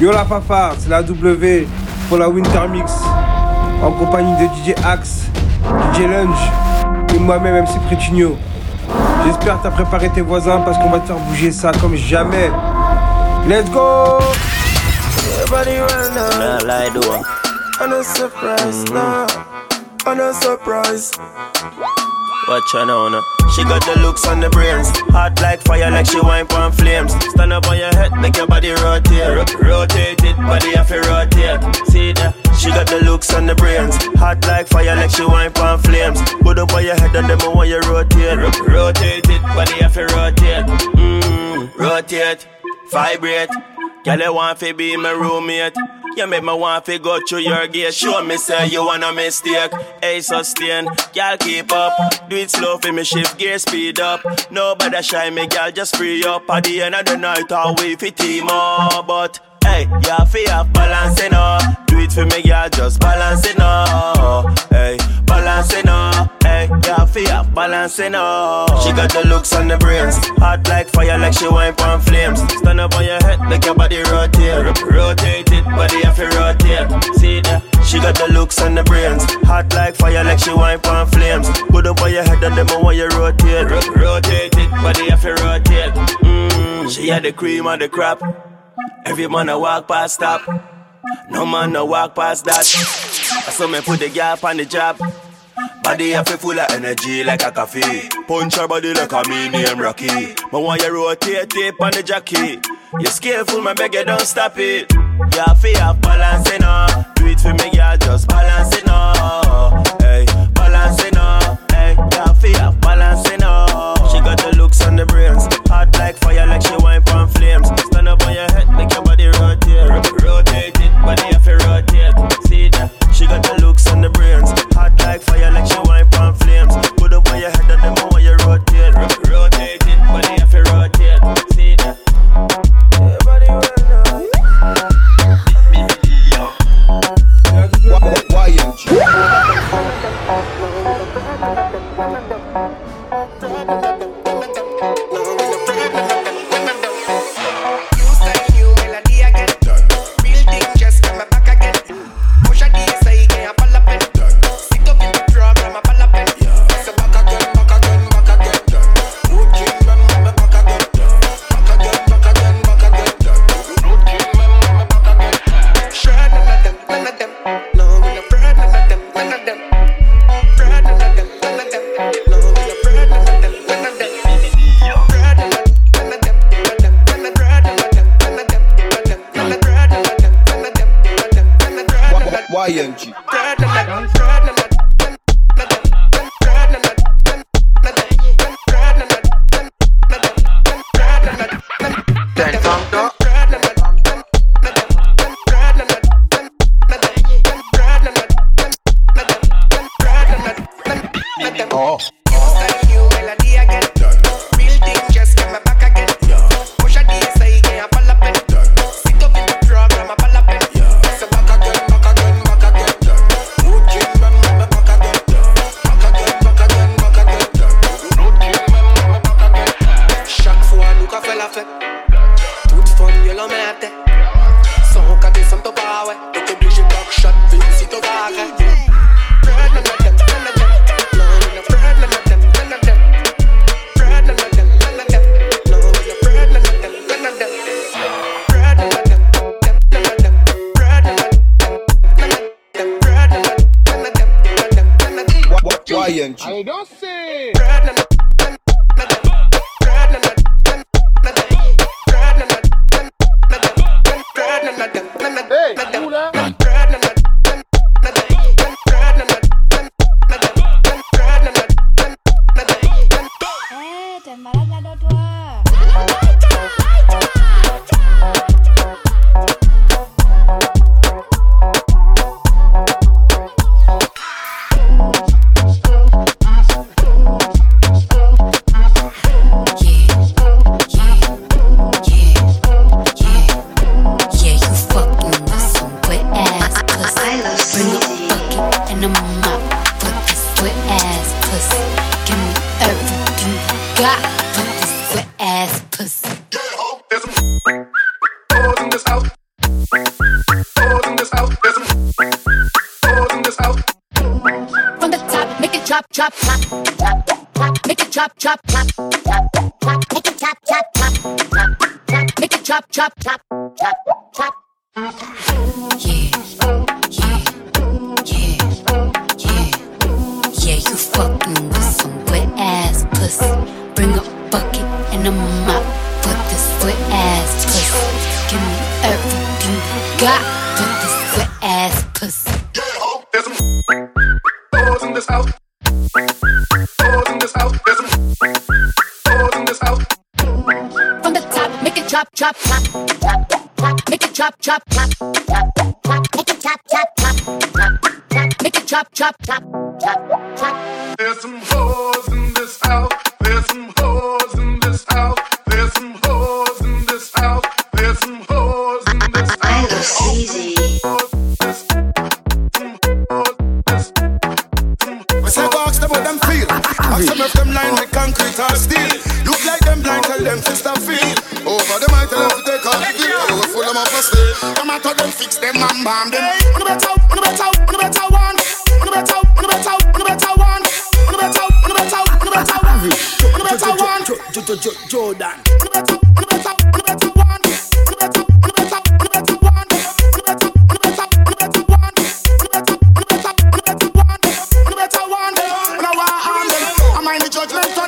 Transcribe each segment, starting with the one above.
Yo la Fafard, c'est la W pour la Winter Mix. En compagnie de DJ Axe, DJ Lunge et moi-même MC Prétigno. J'espère t'as préparé tes voisins parce qu'on va te faire bouger ça comme jamais. Let's go! Now. A surprise. Watch her now, now. She got the looks on the brains. Hot like fire, like she wine on flames. Stand up on your head, make your body rotate. Rotate it, body have to rotate. See that? She got the looks on the brains. Hot like fire, like she wine on flames. Put up on your head and them want you rotate. Rotate it, body have to rotate. Mm-hmm, rotate, vibrate. Girl, you want to be my roommate. You make me want to go through your gate. Show me say you wanna mistake. Hey, sustain. Girl, keep up. Do it slow for me, shift gear, speed up. Nobody shy me, girl, just free up. At the end of the night, I'll wait for team up. But Hey, yeah, fi have balance it no. Do it for me, yeah, just balance it no. Hey, balance it no. Hey, yeah, fi have balance it no. She got the looks and the brains, hot like fire, like she wine from flames. Stand up on your head, make your body rotate, rotate it, body have to rotate. See that? She got the looks and the brains, hot like fire, like she wine from flames. Put up on your head and them want you rotate, rotate it, body have to rotate. Mm, she had the cream of the crop. Every man a walk past stop. No man no walk past that. I saw me put the gap on the job. Body a fi full of energy like a coffee. Punch your body like a mini name Rocky. My want you rotate tape on the jockey. You skillful, my beg you don't stop it. Yeah, fi have balance enough. Do it for me, yeah, just balance enough. From the top, make it drop, drop, drop, drop, drop. Make it drop, drop, drop, drop, drop. Make it drop, drop, drop, drop, drop. Yeah, yeah, yeah, yeah, yeah. You fucking with some wet ass pussy. chop, chop, chop, chop, chop. Chop, chop, chop, chop, chop. Chop, chop, chop, chop, chop. There's some hoes. better them fix them and bomb them. On the better, on the better, on the better one. On the better, on the better, on the better one. On the better, on the better, on the better one. On the better one. Jordan. On the better, on the better, one. On the better, on the better, on the better one. On the better, one. On the one. On the one. The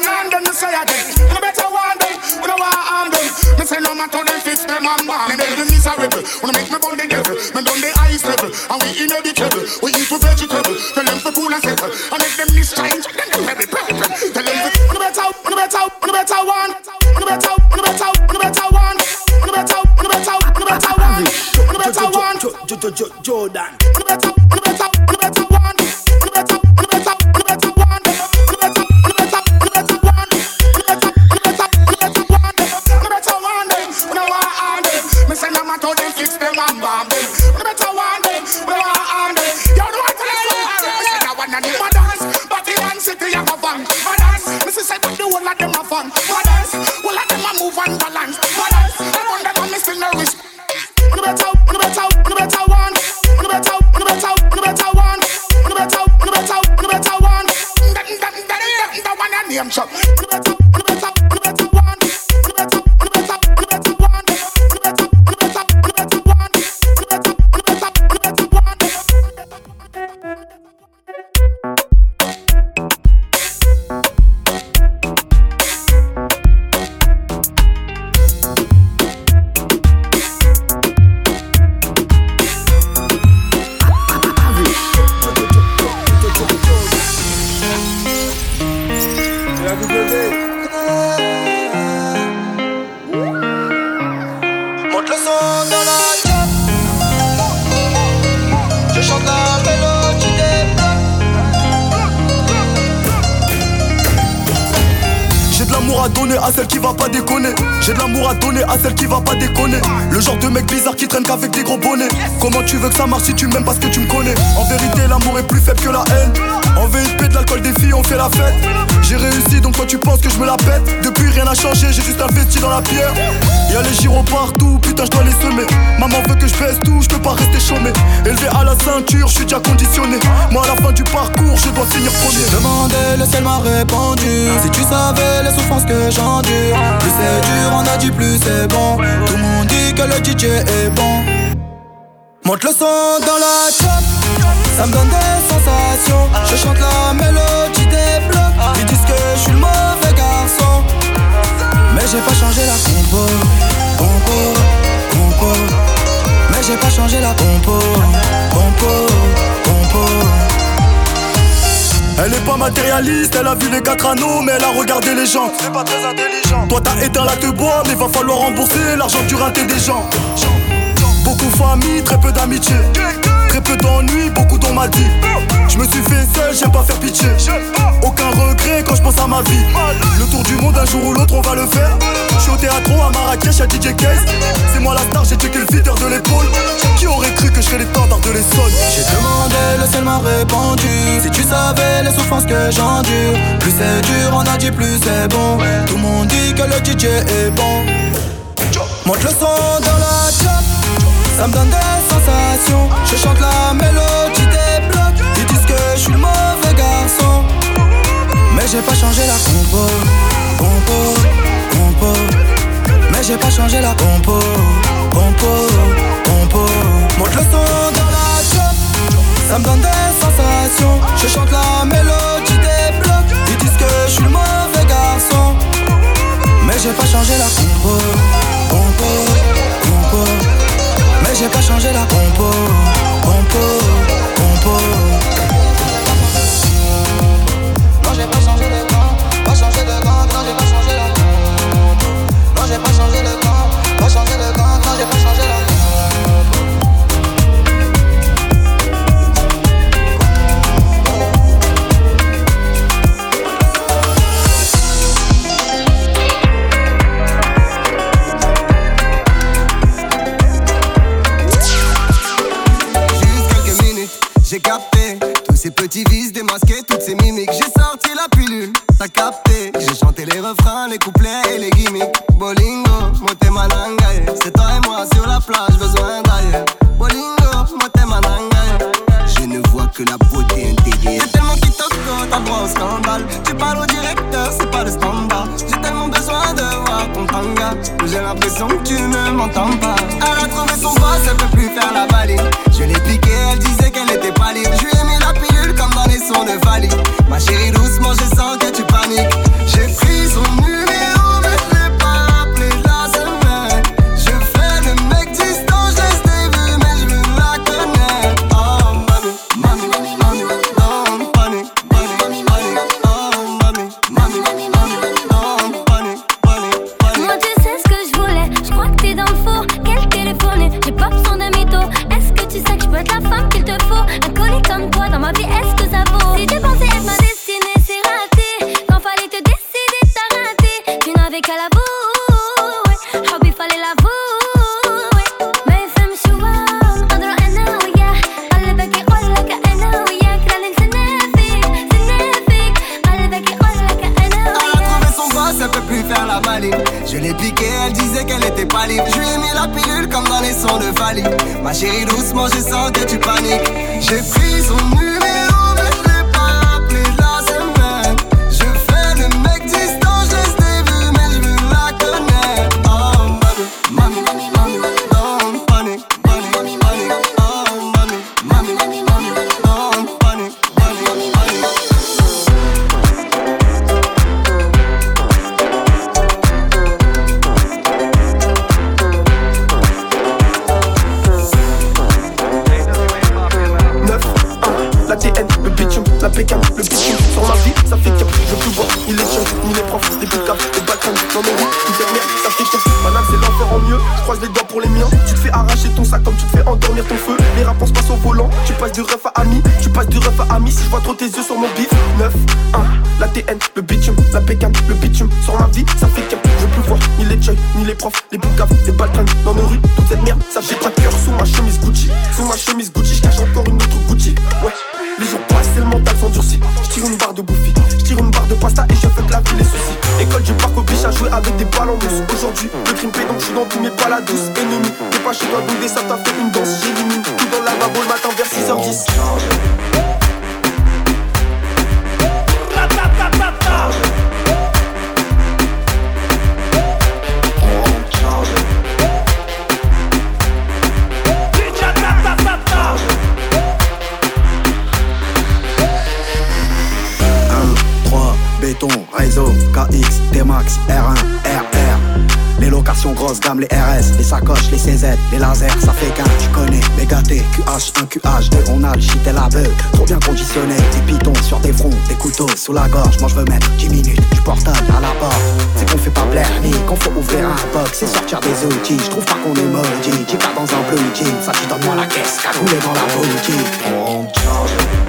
a turn and fist them and man And they're miserable. Wanna make me burn the devil. Me down the eyes level. And we in every trouble We eat for vegetable. Tell them for cool and settle. And make them mischange Then them every problem Tell them for Wanna better out the better out the better one. Wanna better out the better out the better one. Wanna better out the better out the better one. Wanna better one. Jordan. À donner à celle qui va pas déconner. J'ai de l'amour à donner à celle qui va pas déconner. Le genre de mec bizarre qui traîne qu'avec des gros bonnets. Comment tu veux que ça marche si tu m'aimes parce que tu me connais? En vérité, l'amour est plus faible que la haine. En VIP, de l'alcool des filles, on fait la fête. J'ai réussi donc toi tu penses que je me la pète. Depuis rien n'a changé, j'ai juste investi dans la pierre. Y'a les gyros partout, putain, je dois les semer. Maman veut que je baisse tout, je peux pas rester chômé. Élevé à la ceinture, je suis déjà conditionné. Moi à la fin du parcours, je dois finir premier. J'ai demandé, le ciel m'a répondu Si tu savais les souffrances que Plus c'est dur, on a dit plus c'est bon. Tout le monde dit que le DJ est bon. Monte le son dans la chop. Ça me donne des sensations. Je chante la mélodie des blocs. Ils disent que je suis le mauvais garçon. Mais j'ai pas changé la compo. Compo, compo. Mais j'ai pas changé la compo. Compo, compo Elle est pas matérialiste, elle a vu les quatre anneaux, mais elle a regardé les gens. C'est pas très intelligent. Toi t'as éteint la te bois, mais va falloir rembourser l'argent du raté des gens. Beaucoup famille, très peu d'amitié. Peu d'ennuis, beaucoup d'on m'a dit. Je me suis fait seul, j'aime pas faire pitié. Aucun regret quand je pense à ma vie. Le tour du monde, un jour ou l'autre, on va le faire. Je suis au théâtre à Marrakech, à DJ Case. C'est moi la star, j'ai checké le feeder de l'épaule. Qui aurait cru que je serais les de l'Essonne? J'ai demandé, le ciel m'a répondu Si tu savais les souffrances que j'endure Plus c'est dur, on a dit plus c'est bon Tout le monde dit que le DJ est bon Monte le son dans la Ça me donne des sensations Je chante la mélodie des blocs Ils disent que je suis le mauvais garçon j'ai pas changé la compo, compo, compo. Mais j'ai pas changé la compo, compo, compo. Monte le son dans la chop, ça me donne des sensations. Je chante la mélodie des blocs, ils disent que je suis le mauvais garçon. Mais j'ai pas changé la compo, compo, compo. J'ai pas changé la compo, compo, compo. J'ai pas changé de camp, pas changé de camp, non, j'ai pas changé la Non, j'ai pas changé de camp, pas changé de camp, non, j'ai pas changé la réponses passent au volant, tu passes du ref à ami. Tu passes du ref à ami, si je vois trop tes yeux sur mon bif. 9, 1, la TN, le bitume, la pécane, le bitume. Sur ma vie, ça fait qu'un, je veux plus voir Ni les jeunes, ni les profs, les boucaves, les balcons Dans nos rues, toute cette merde, ça fait pas cœur. Sous ma chemise Gucci, sous ma chemise Gucci, je cache encore une autre avec des balles en Aujourd'hui, le crime paie donc je suis dans tous mes la douce. Ennemi, t'es pas chez toi donc sables t'as fait une danse. J'élimine tout dans la lavabo le matin vers 6h10 les RS, les sacoches, les CZ, les lasers, ça fait qu'un, tu connais. Méga T, QH1, QH2, on a le shit et la beuh. Trop bien conditionné, des pitons sur des fronts, des couteaux sous la gorge. Moi je veux mettre 10 minutes, du portable à la porte. C'est qu'on fait pas blaire ni qu'on faut ouvrir un box et sortir des outils. Je trouve pas qu'on est maudit, j'ai pas dans un blue jean. Ça dit donne-moi la caisse, cagoulé dans la boutique. On charge.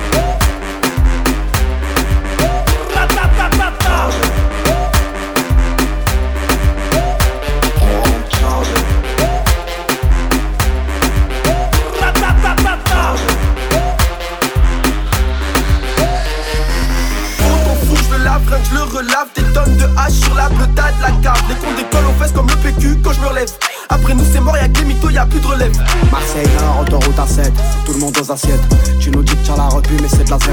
PQ quand je me relève Après nous c'est mort, y'a que les mythos, y'a plus de relève. Marseille Nord, autoroute A7, c'est tout le monde aux assiettes. Tu nous dis que t'as la repu, mais c'est de la 07.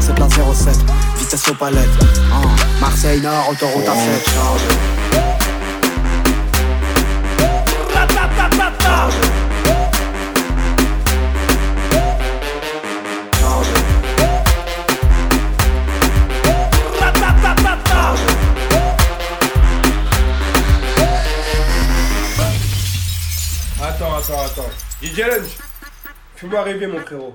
C'est de la 07, vitesse aux palettes. Hein. Marseille Nord, autoroute A7. Attends, Challenge Fais-moi rêver, mon frérot.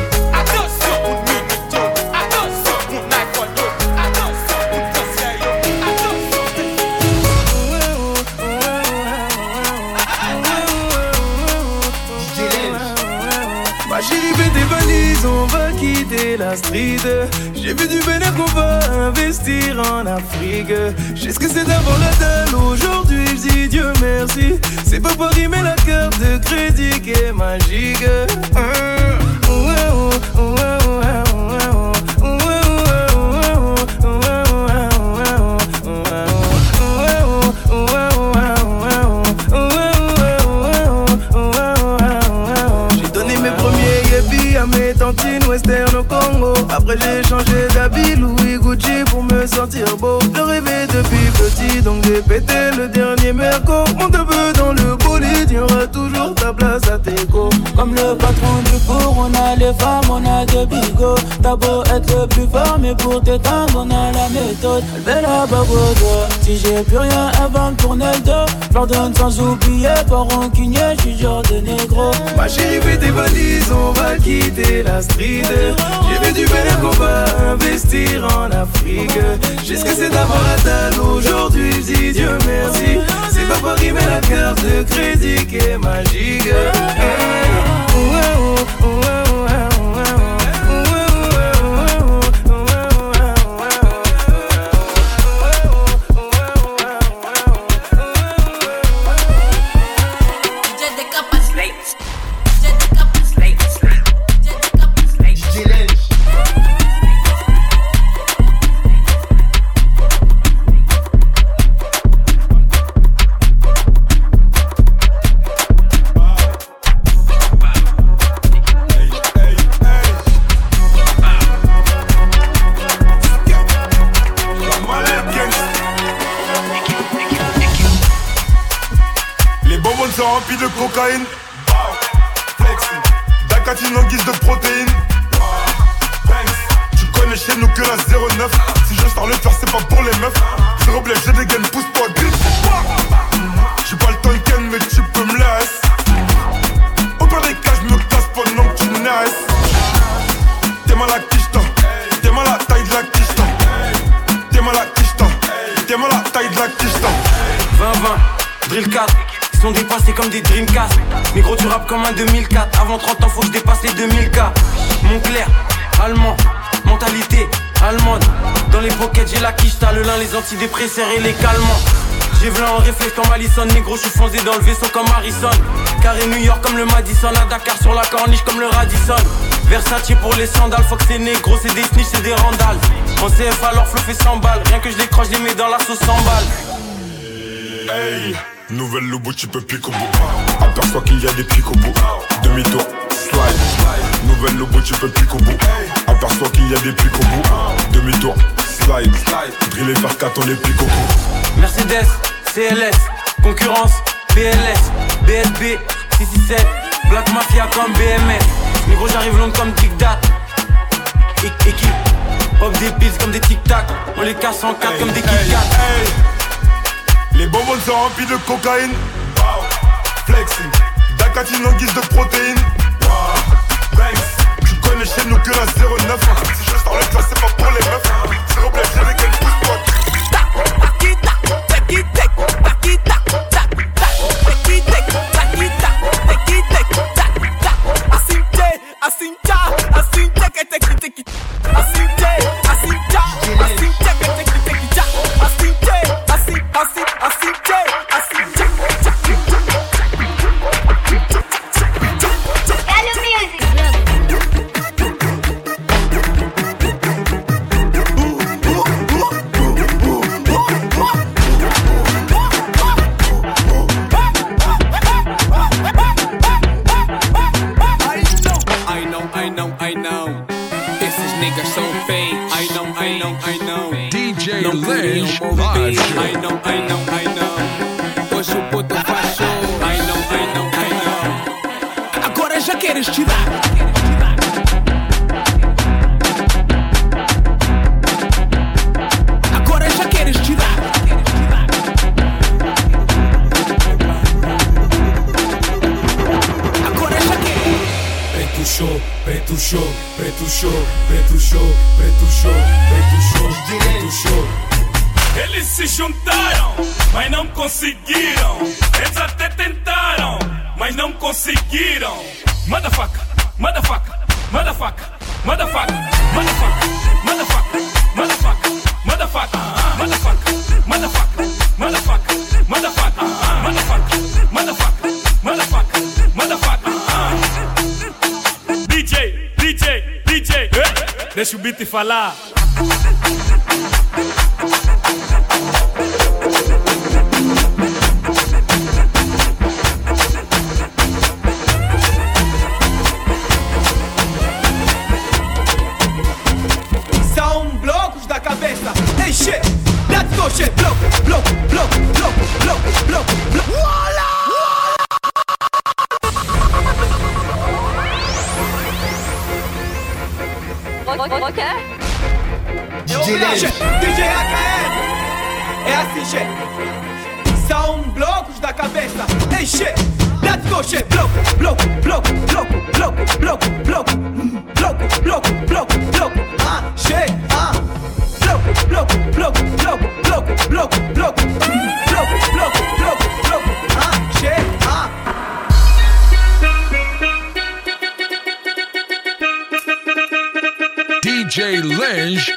J'ai vu du bénéfice qu'on va investir en Afrique. J'ai ce que c'est d'avoir la dalle aujourd'hui, je dis Dieu merci. C'est pas Paris mais la carte de crédit qui est magique. Après j'ai changé d'habit Louis Gucci pour me sentir beau Je rêvais depuis petit donc j'ai pété le dernier merco Monte un peu dans le bolide, y'aura toujours ta place à tes go Comme le patron du four, on a les femmes, on a des bigots. T'as beau être le plus fort, mais pour t'éteindre, on a la méthode. Elle fait la bague Si j'ai plus rien, va me tourner le dos. J'leur sans oublier, pas rancunier, j'suis genre de négro. Ma chérie, fais tes valises, on quitter la street. J'ai vu du bel qu'on va investir en Afrique. Jusqu'à ce que c'est d'avoir dalle aujourd'hui, dis Dieu merci. C'est pas pour arriver la carte de crédit qui est magique. rempli de les calmants. J'ai v'là en réflexe comme Allison, négro, je suis foncé dans le vaisseau comme Harrison. Carré New York comme le Madison, à Dakar sur la corniche comme le Radisson. Versace pour les sandales, faut que c'est négro, c'est des snitch, c'est des randales. En CF alors flou fait 100 balles, rien que je décroche, je les mets dans la sauce 100 balles. Hey Nouvelle lobo, tu peux pique au bout. Aperçois qu'il y a des pics au bout. Demi-tour, slide. Nouvelle lobo, tu peux pique au bout. Aperçois qu'il y a des pics au bout. Demi-tour, slide. Driller par 4, on les pique au bout. Mercedes, CLS, concurrence, BLS, BSB, 667, Black Mafia comme BMF. gros j'arrive long comme Tic Tac. Équipe, pop des pistes comme des Tic Tac. On les casse en 4 comme des Kit. Les bonbons sont remplis de cocaïne. Flexing. Dacatine en guise de protéines. Tu connais chez nous que la 09. dans le club, c'est pas pour les meufs. S'il vous plaît, j'ai des gueules, pousse-toi. Take it, take it, take it. I know. DJ Não. Live Show. I know, I know, I know. Hoje o puto faz show. I know, I know, I know. Agora já queres tirar. Agora já queres tirar. Agora já queres. Preto show, preto show, preto show, preto show, preto show, juntaram, mas não conseguiram. Eles até tentaram, mas não conseguiram. Motherfucker, motherfucker, motherfucker, motherfucker, motherfucker, motherfucker, motherfucker, motherfucker, motherfucker, motherfucker, motherfucker, motherfucker, motherfucker, motherfucker, motherfucker, motherfucker. DJ, DJ, DJ, eh? deixa o beat falar.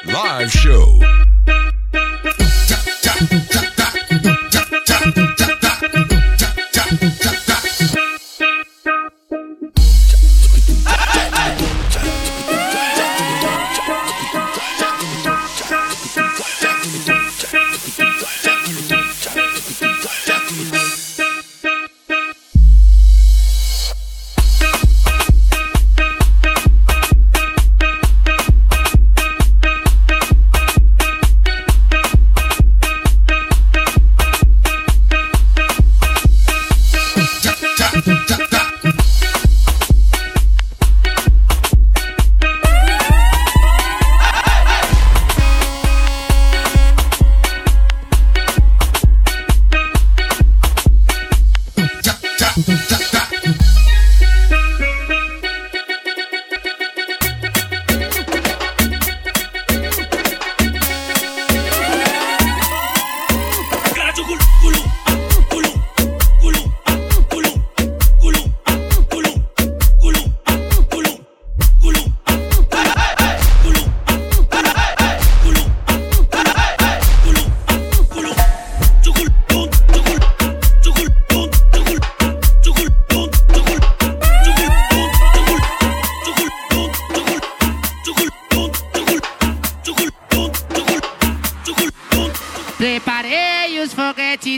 Live Show.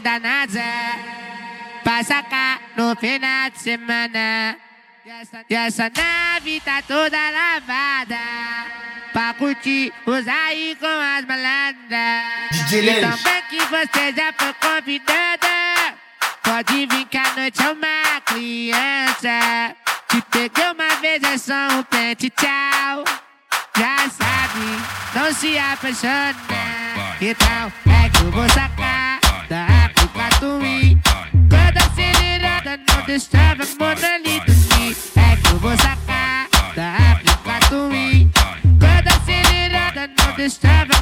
da NASA Pra sacar no final de semana. E essa nave tá toda lavada. Pra curtir, os aí com as malandras Então também que você já foi convidada. Pode vir que a noite é uma criança. Te peguei uma vez, é só um pente, tchau. Já sabe, não se apaixona. Então é que eu vou sacar. do estrada, Mona Lisa É que eu vou sacar da África do Wii Toda acelerada, não destrava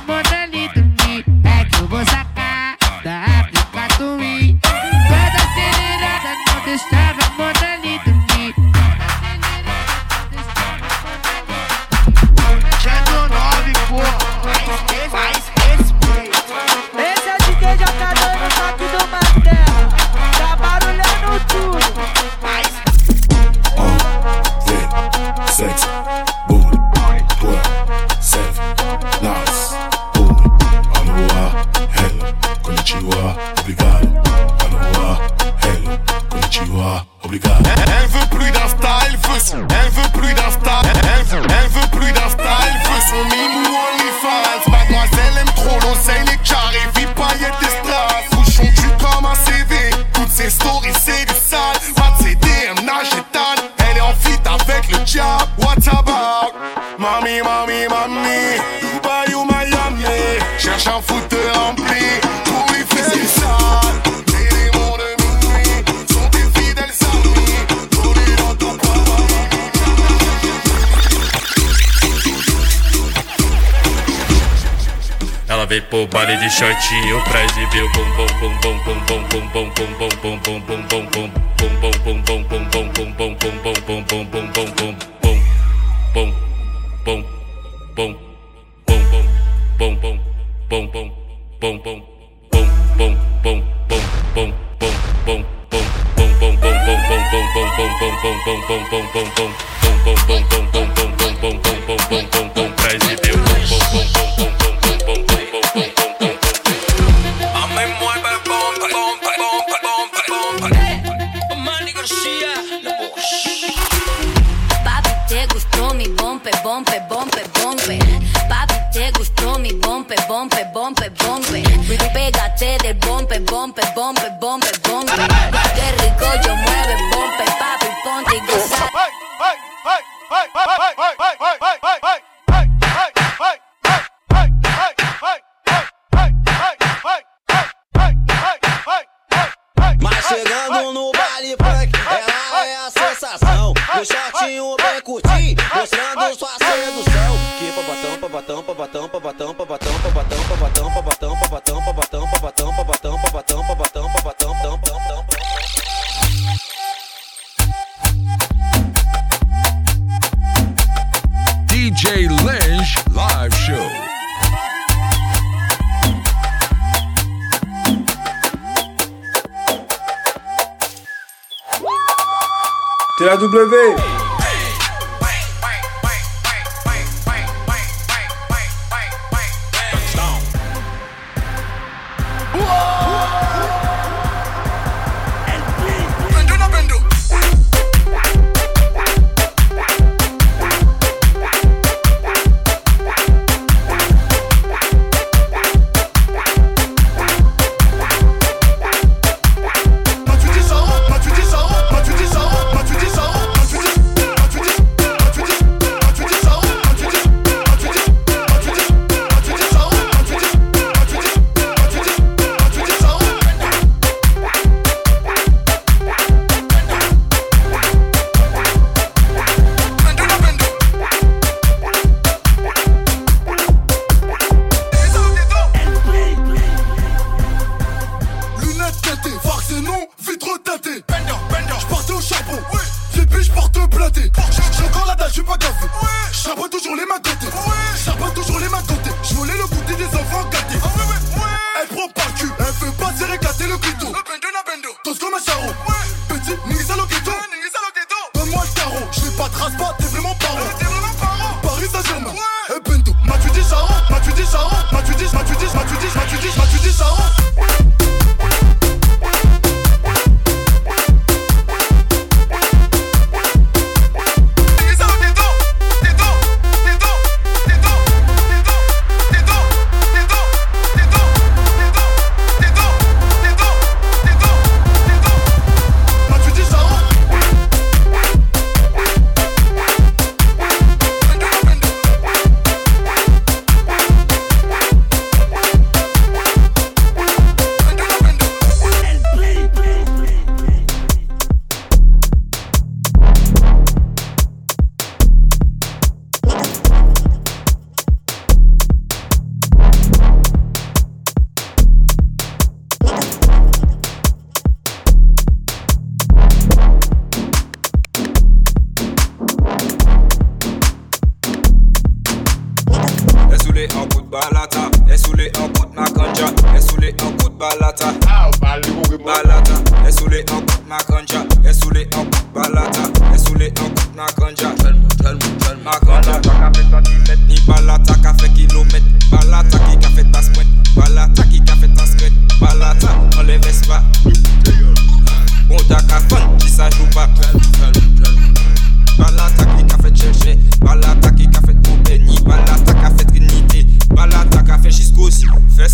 va. Elle veut plus d'insta, elle veut, elle veut baile de shortinho pra exibir o bom bom bom bom bom bom bom bom bom bom bom bom bom bom bom bom bom curtinho, mostrando sua sedução. Que pabatão, pabatão, pabatão, pabatão, pabatão, pabatão, pabatão, pabatão, pabatão, pabatão, pabatão, pabatão, pabatão, pabatão, pabatão, pabatão, pabatão. DJ Lynch Live Show. C'est la W.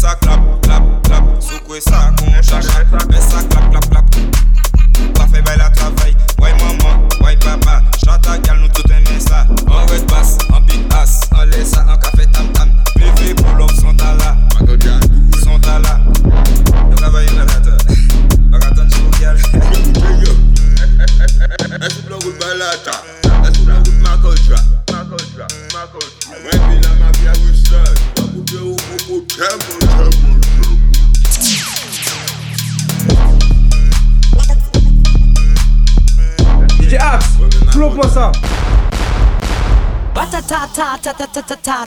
essa clap, clap, clap, suco essa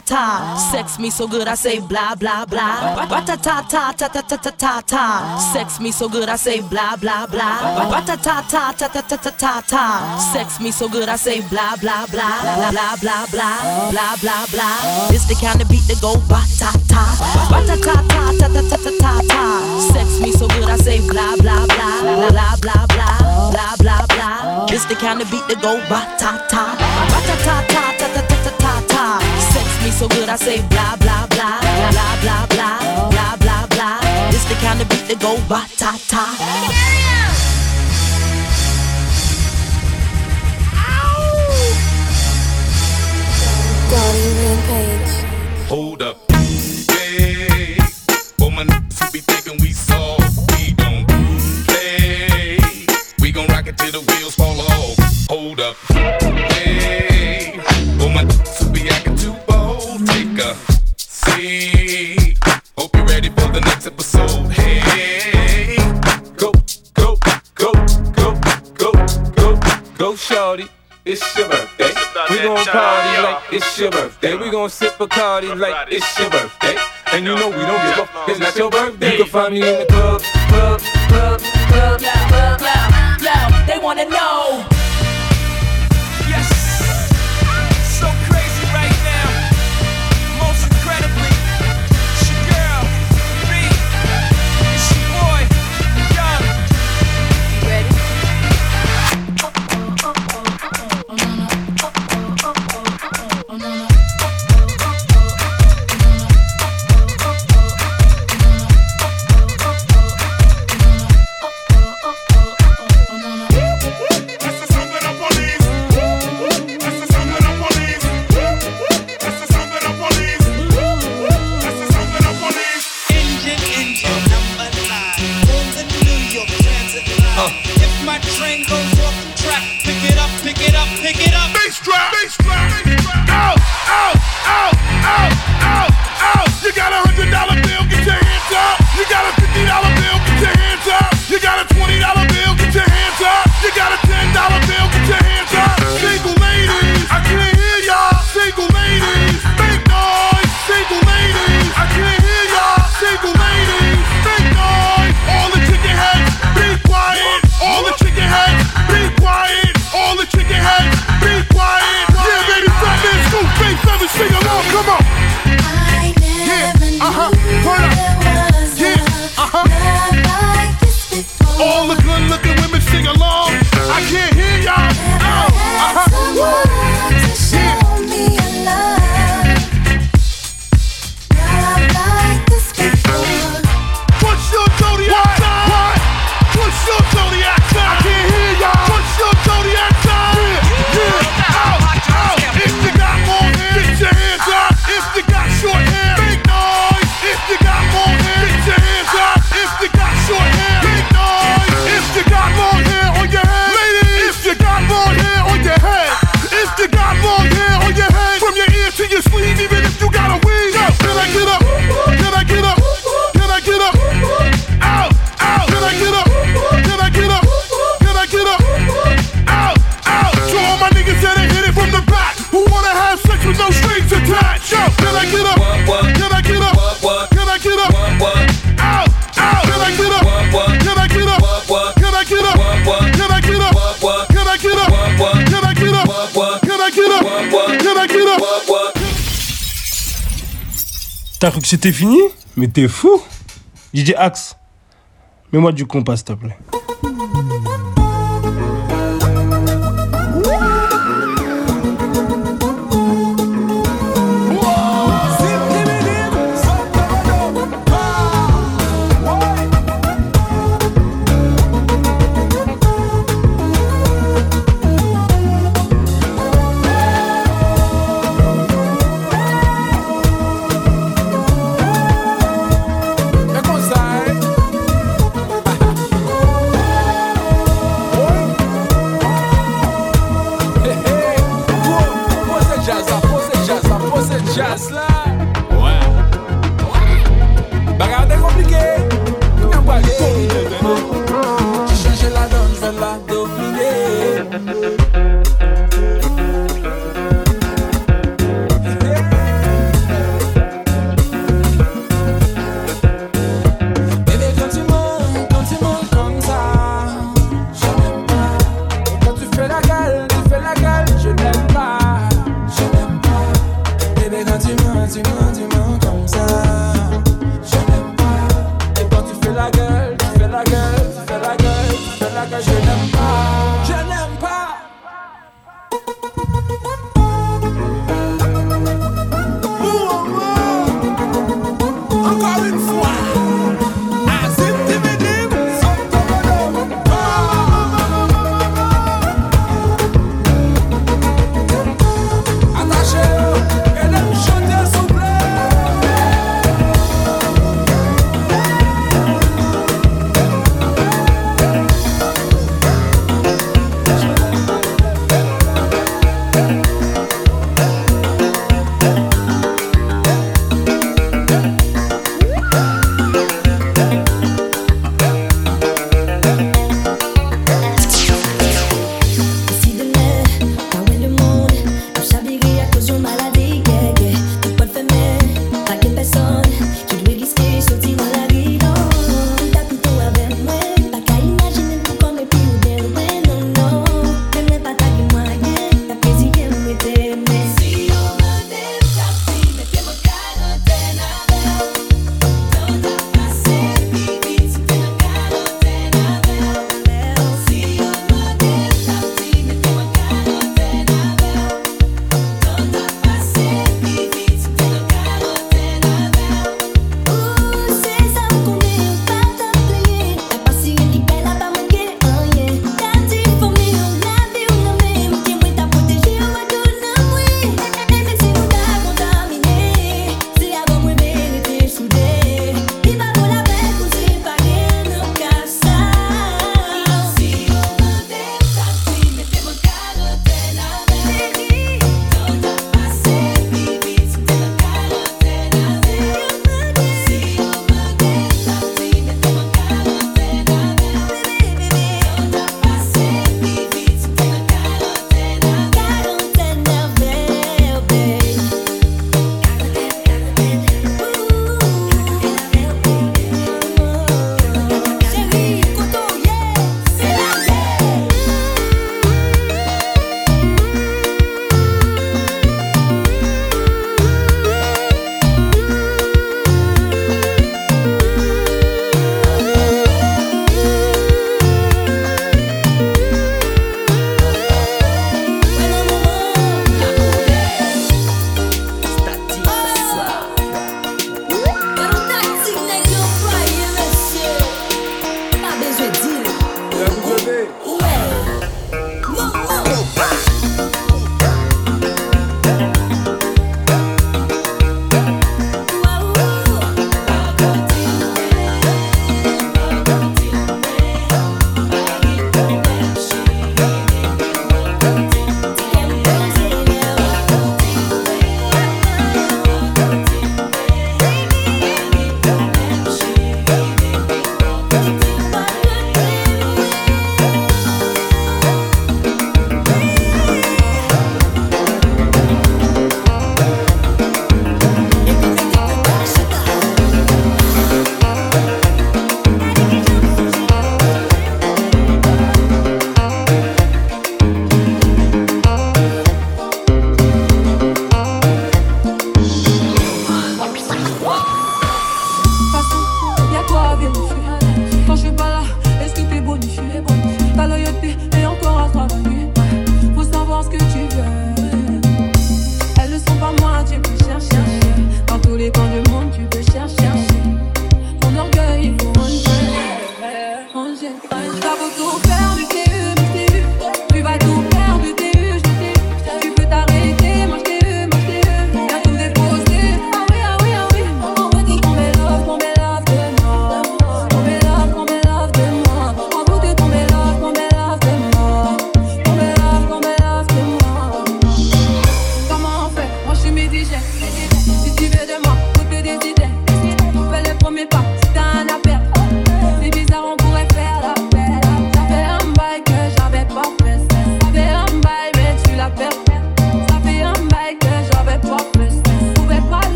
ta ta ta ta ta. Sex me so good I say blah blah blah. Batata ta ta ta ta ta ta ta. ta. Sex me so good I say blah blah blah. Batata ta ta ta ta ta ta ta. ta. Sex me so good I say blah blah blah blah blah blah blah blah blah blah. This the kind of beat that go batata. Batata ta ta ta ta ta ta ta. ta. Sex me so good I say blah blah blah blah blah blah blah blah blah blah. This the kind of beat that go ta ta ta ta ta ta ta. Sex so good I say blah blah blah blah blah blah blah blah blah. This the kind of beat that go batata. Hold up. Hey, for my be thinking we soft, we don't play. We gon' rock it till the wheels fall off. Hold up. it's your birthday. We gon' sip Bacardi like it's your birthday. And you know we don't give a fuck, it's not your birthday. You can find me in the club, club, club, club, club, club, club. They wanna know. C'était fini? Mais t'es fou J'ai dit Axe, mets-moi du compas, s'il te plaît.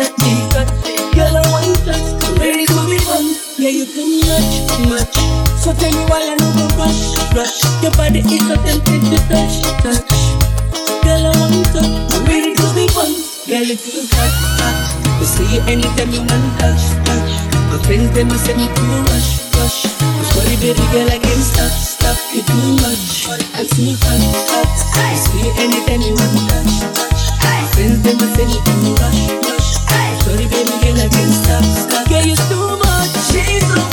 that we. Girl, I want that. Ready to be fun. Yeah, you do much, much. So tell me why I no go rush, rush. Your body is so tempting to touch, touch. Girl, I want that. Ready to be fun. Girl, if you touch, touch. We see you anytime you want touch, touch. My friends, they must say me too rush, rush. I'm sorry, baby girl, I can't stop, stop. You do much, I see you touch. hot. We see you anytime you want touch, touch. My friends, they must say me too rush, rush. Sorry baby, girl, I can't stop, stop. Girl, you're too much. She's too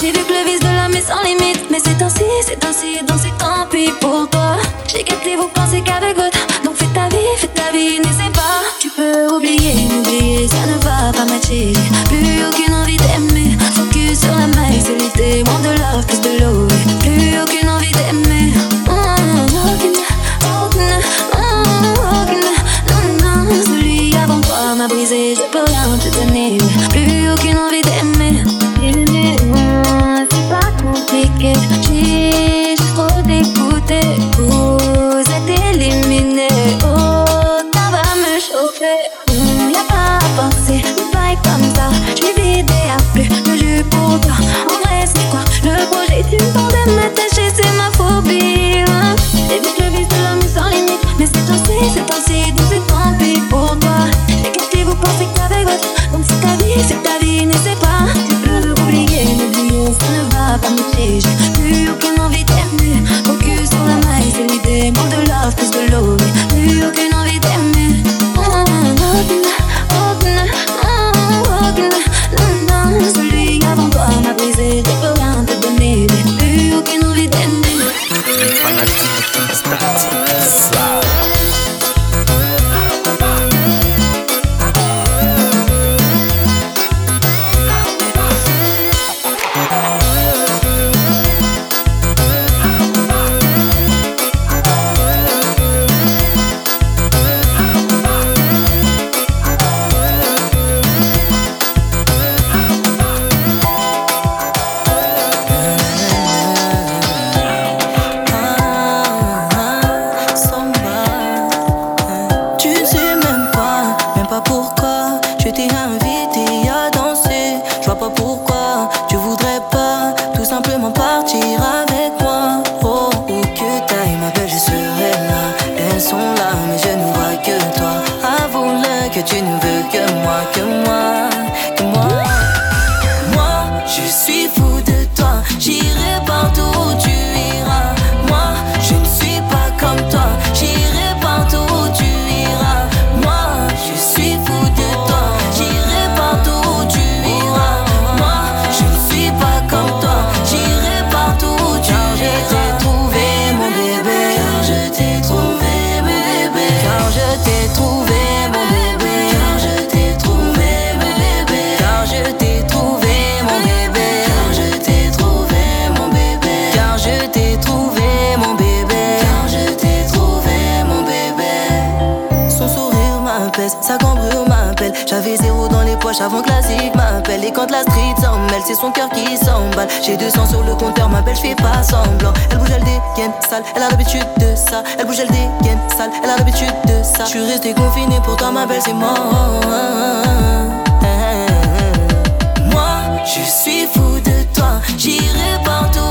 J'ai vu que le vice de l'homme est sans limite. Mais c'est ainsi, c'est ainsi, donc c'est tant pis pour toi. J'ai capté vos pensées qu'avec votre. Donc fais ta vie, fais ta vie, n'essaie pas. Tu peux oublier, m'oublier, ça ne va pas matcher. Zig m'appelle. Et quand la street s'en mêle, c'est son cœur qui s'emballe. J'ai 200 sur le compteur, ma belle, je fais pas semblant. Elle bouge, elle dégaine sale, elle a l'habitude de ça. Elle bouge, elle dégaine sale, elle a l'habitude de ça. Je suis resté confiné, pourtant ma belle, c'est mort. Moi, je suis fou de toi, j'irai partout